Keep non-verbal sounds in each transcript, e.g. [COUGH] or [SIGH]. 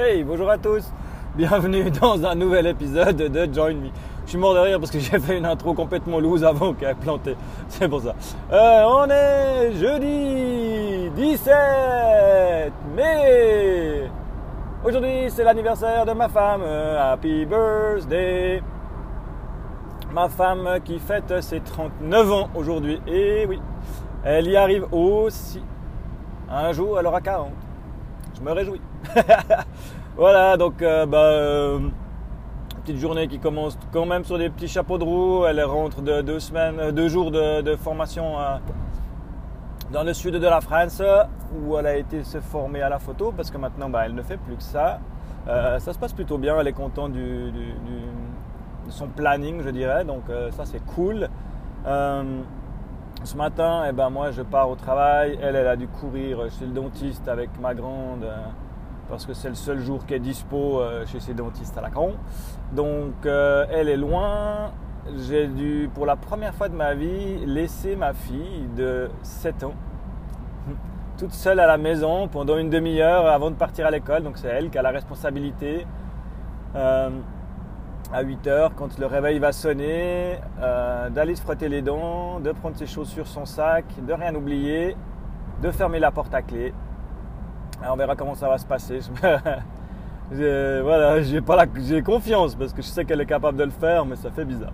Hey, bonjour à tous. Bienvenue dans un nouvel épisode de Join Me. Je suis mort de rire parce que j'ai fait une intro complètement loose avant qu'elle planté. C'est pour ça. Euh, on est jeudi 17 mai. Aujourd'hui, c'est l'anniversaire de ma femme. Happy birthday. Ma femme qui fête ses 39 ans aujourd'hui. Et oui, elle y arrive aussi. Un jour, elle aura 40. Je me réjouis. [LAUGHS] voilà, donc euh, bah, euh, petite journée qui commence quand même sur des petits chapeaux de roue. Elle rentre de deux semaines, euh, deux jours de, formation dans le sud de la France où elle a été se former à la photo parce que maintenant bah, elle ne fait plus que ça. ça se passe plutôt bien. Elle est contente de son planning, je dirais. Donc ça c'est cool. Ce matin, eh ben, moi je pars au travail, elle, elle a dû courir chez le dentiste avec ma grande parce que c'est le seul jour qu'elle est dispo euh, chez ses dentistes à la con. Donc euh, elle est loin. J'ai dû, pour la première fois de ma vie, laisser ma fille de 7 ans [LAUGHS] toute seule à la maison pendant une demi-heure avant de partir à l'école. Donc c'est elle qui a la responsabilité à 8 heures, quand le réveil va sonner, euh, d'aller se frotter les dents, de prendre ses chaussures, son sac, de rien oublier, de fermer la porte à clé. On verra comment ça va se passer. [LAUGHS] voilà, j'ai pas j'ai confiance parce que je sais qu'elle est capable de le faire, mais ça fait bizarre.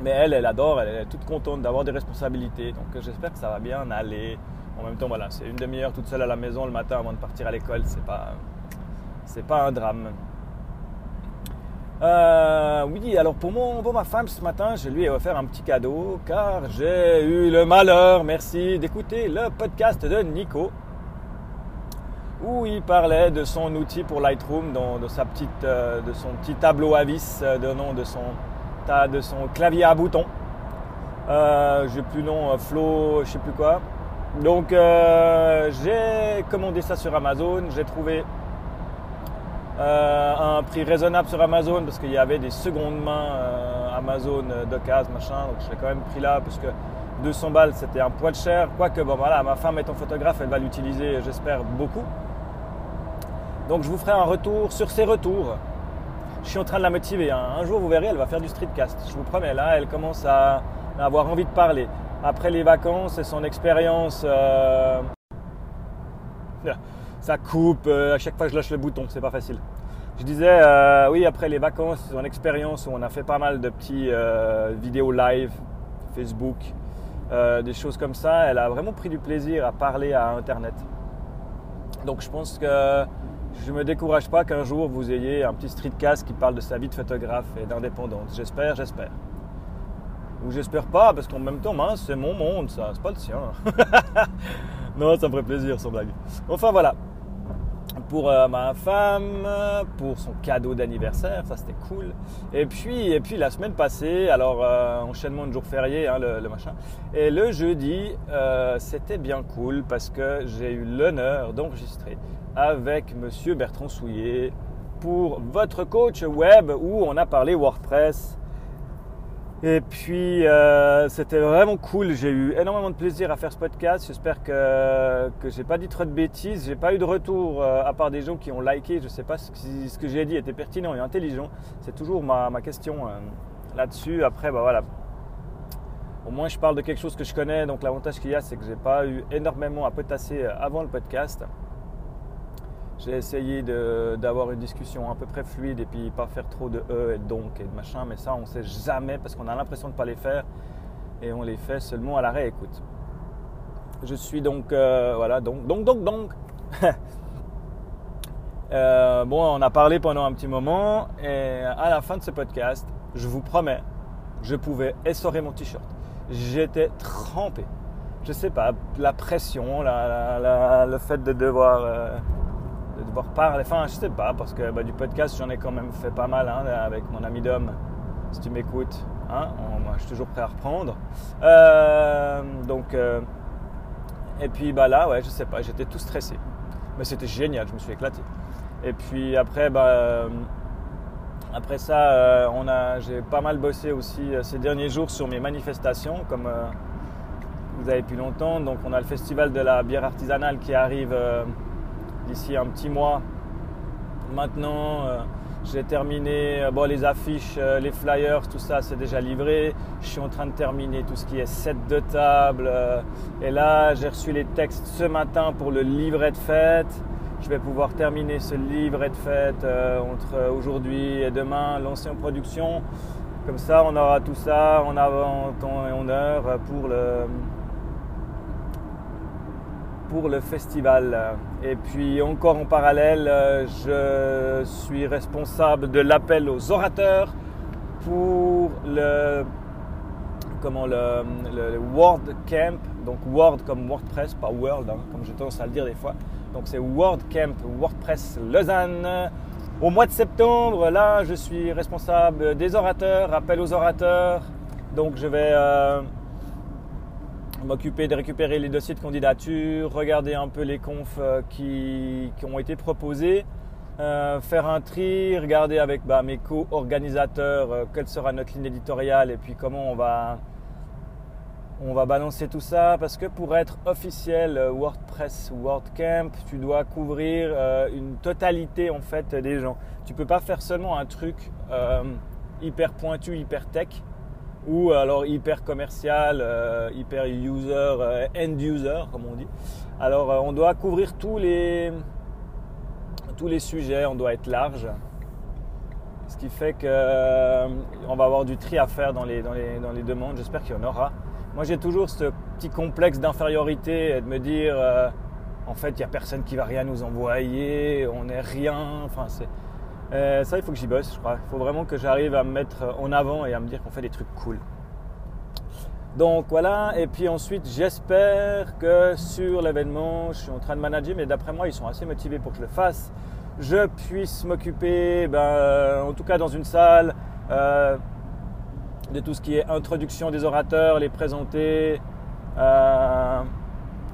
Mais elle, elle adore, elle est toute contente d'avoir des responsabilités. Donc j'espère que ça va bien aller. En même temps, voilà, c'est une demi-heure toute seule à la maison le matin avant de partir à l'école. C'est pas, c'est pas un drame. Euh, oui, alors pour, mon, pour ma femme ce matin, je lui ai offert un petit cadeau car j'ai eu le malheur, merci, d'écouter le podcast de Nico où il parlait de son outil pour Lightroom, de, sa petite, euh, de son petit tableau à vis, euh, de, de, son, de son clavier à boutons. Euh, j'ai plus nom, Flow, je sais plus quoi. Donc j'ai commandé ça sur Amazon, j'ai trouvé euh, un prix raisonnable sur Amazon parce qu'il y avait des secondes mains euh, Amazon euh, d'occasion, machin. Donc je l'ai quand même pris là parce que 200 balles c'était un poil cher. Quoique, bon voilà, ma femme étant photographe, elle va l'utiliser, j'espère, beaucoup. Donc je vous ferai un retour sur ses retours. Je suis en train de la motiver. Hein. Un jour, vous verrez, elle va faire du streetcast. Je vous promets, là, elle commence à, avoir envie de parler. Après les vacances et son expérience [LAUGHS] ça coupe, euh, à chaque fois je lâche le bouton, c'est pas facile. Je disais, euh, oui, après les vacances, son expérience où on a fait pas mal de petits euh, vidéos live, Facebook, des choses comme ça, elle a vraiment pris du plaisir à parler à Internet. Donc je pense que je ne me décourage pas qu'un jour vous ayez un petit streetcast qui parle de sa vie de photographe et d'indépendance. J'espère, j'espère. Ou j'espère pas, parce qu'en même temps, c'est mon monde, ça, c'est pas le sien. [LAUGHS] non, ça me ferait plaisir, sans blague. Enfin voilà, pour euh, ma femme, pour son cadeau d'anniversaire, ça c'était cool. Et puis, et puis la semaine passée, alors euh, enchaînement de jours fériés, hein, le, machin. Et le jeudi, euh, c'était bien cool parce que j'ai eu l'honneur d'enregistrer avec Monsieur Bertrand Souillet pour votre coach web où on a parlé WordPress et puis, euh, c'était vraiment cool. J'ai eu énormément de plaisir à faire ce podcast. J'espère que, que j'ai pas dit trop de bêtises. J'ai pas eu de retour euh, à part des gens qui ont liké. Je sais pas si ce que j'ai dit était pertinent et intelligent. C'est toujours ma, ma question euh, là-dessus. Après, bah voilà. Au moins, je parle de quelque chose que je connais. Donc, l'avantage qu'il y a, c'est que j'ai pas eu énormément à potasser avant le podcast. J'ai essayé d'avoir une discussion à peu près fluide et puis pas faire trop de e et donc et de machin, mais ça on sait jamais parce qu'on a l'impression de ne pas les faire et on les fait seulement à la réécoute. Je suis donc, euh, voilà, donc, donc, donc, donc. [LAUGHS] Euh, bon, on a parlé pendant un petit moment et à la fin de ce podcast, je vous promets, je pouvais essorer mon t-shirt. J'étais trempé. Je sais pas, la pression, le fait de devoir. Euh, parler. Enfin, je sais pas, parce que bah, du podcast, j'en ai quand même fait pas mal hein, avec mon ami Dom. Si tu m'écoutes, hein, moi, je suis toujours prêt à reprendre. Euh, donc, euh, et puis bah là, ouais, je sais pas, j'étais tout stressé. Mais c'était génial, je me suis éclaté. Et puis après, bah, euh, après ça, on a, j'ai pas mal bossé aussi ces derniers jours sur mes manifestations, comme vous avez pu l'entendre. Donc, on a le festival de la bière artisanale qui arrive d'ici un petit mois Maintenant, euh, j'ai terminé euh, bon, les affiches, euh, les flyers, tout ça, c'est déjà livré. Je suis en train de terminer tout ce qui est set de table. et là, j'ai reçu les textes ce matin pour le livret de fête. Je vais pouvoir terminer ce livret de fête entre aujourd'hui et demain, lancer en production. Comme ça, on aura tout ça en avant, temps et en heure pour le, pour le festival. Et puis encore en parallèle, je suis responsable de l'appel aux orateurs pour le, comment, le, le Word Camp. Donc Word comme WordPress, pas World, hein, comme j'ai tendance à le dire des fois. Donc c'est Word Camp WordPress Lausanne. Au mois de septembre, là, je suis responsable des orateurs, appel aux orateurs. Donc je vais... Euh, m'occuper de récupérer les dossiers de candidature, regarder un peu les confs euh, qui, ont été proposés, euh, faire un tri, regarder avec bah, mes co-organisateurs euh, quelle sera notre ligne éditoriale et puis comment on va, on va balancer tout ça. Parce que pour être officiel WordPress WordCamp, tu dois couvrir une totalité en fait des gens. Tu peux pas faire seulement un truc hyper pointu, hyper tech ou alors hyper commercial, euh, hyper user, euh, end user comme on dit. Alors euh, on doit couvrir tous les, tous les sujets, on doit être large. Ce qui fait qu'on va avoir du tri à faire dans les, dans les, dans les demandes, j'espère qu'il y en aura. Moi j'ai toujours ce petit complexe d'infériorité et de me dire en fait il n'y a personne qui va rien nous envoyer, on n'est rien, enfin c'est euh, ça, il faut que j'y bosse, je crois. Il faut vraiment que j'arrive à me mettre en avant et à me dire qu'on fait des trucs cool. Donc voilà, et puis ensuite j'espère que sur l'événement, je suis en train de manager, mais d'après moi ils sont assez motivés pour que je le fasse. Je puisse m'occuper, ben, en tout cas dans une salle, euh, de tout ce qui est introduction des orateurs, les présenter, euh,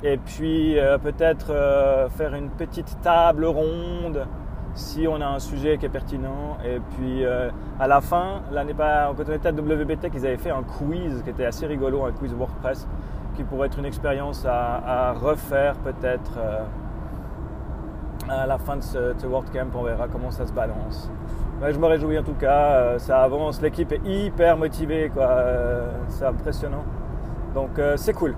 et puis peut-être faire une petite table ronde si on a un sujet qui est pertinent. Et puis euh, à la fin, l'année pas, quand on était à WBT, ils avaient fait un quiz qui était assez rigolo, un quiz WordPress, qui pourrait être une expérience à, refaire peut-être euh, à la fin de ce, WordCamp. On verra comment ça se balance. Mais je me réjouis en tout cas, euh, ça avance, l'équipe est hyper motivée, quoi. c'est impressionnant. Donc c'est cool.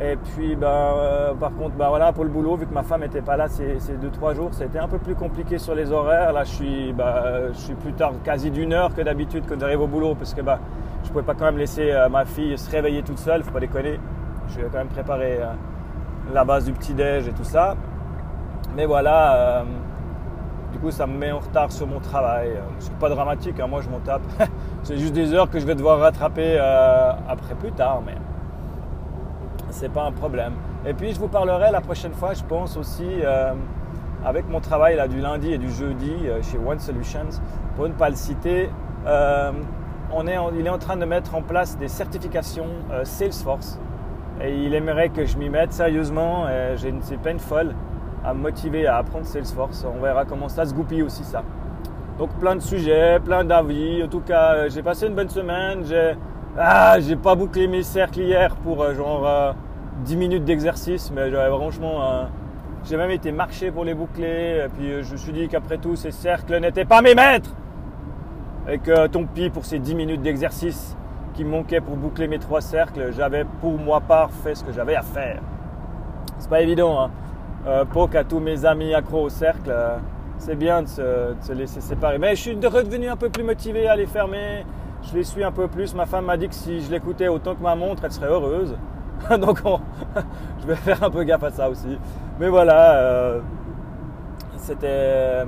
Et puis, bah, euh, par contre, bah, voilà, pour le boulot, vu que ma femme n'était pas là ces, deux, trois jours, c'était un peu plus compliqué sur les horaires. Là, je suis, bah, je suis plus tard, quasi d'une heure que d'habitude quand j'arrive au boulot, parce que bah, je ne pouvais pas quand même laisser euh, ma fille se réveiller toute seule, faut pas déconner. Je vais quand même préparer euh, la base du petit-déj et tout ça. Mais voilà, du coup, ça me met en retard sur mon travail. C'est pas dramatique, hein, moi je m'en tape. [LAUGHS] C'est juste des heures que je vais devoir rattraper après plus tard, mais c'est pas un problème. Et puis je vous parlerai la prochaine fois, je pense aussi, euh, avec mon travail là, du lundi et du jeudi euh, chez One Solutions, pour ne pas le citer, euh, on est il est en train de mettre en place des certifications Salesforce. Et il aimerait que je m'y mette sérieusement. J'ai une, c'est peine folle à me motiver à apprendre Salesforce. On verra comment ça se goupille aussi ça. Donc plein de sujets, plein d'avis. En tout cas, j'ai passé une bonne semaine. J'ai ah, pas bouclé mes cercles hier pour genre 10 minutes d'exercice, mais j'avais franchement. j'ai même été marcher pour les boucler. Et puis je me suis dit qu'après tout, ces cercles n'étaient pas mes maîtres. Et que tant pis pour ces 10 minutes d'exercice qui manquaient pour boucler mes trois cercles, j'avais pour moi part fait ce que j'avais à faire. C'est pas évident, hein. Euh, à tous mes amis accros au cercle, euh, c'est bien de se, de se, laisser séparer. Mais je suis redevenu un peu plus motivé à les fermer. Je les suis un peu plus. Ma femme m'a dit que si je l'écoutais autant que ma montre, elle serait heureuse. [LAUGHS] Donc [LAUGHS] je vais faire un peu gaffe à ça aussi. Mais voilà, euh, c'était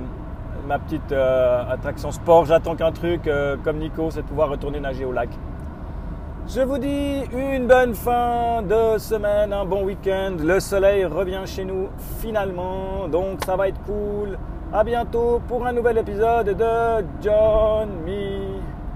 ma petite euh, attraction sport. J'attends qu'un truc euh, comme Nico, c'est de pouvoir retourner nager au lac. Je vous dis une bonne fin de semaine, un bon week-end. Le soleil revient chez nous finalement, donc ça va être cool. À bientôt pour un nouvel épisode de John Me.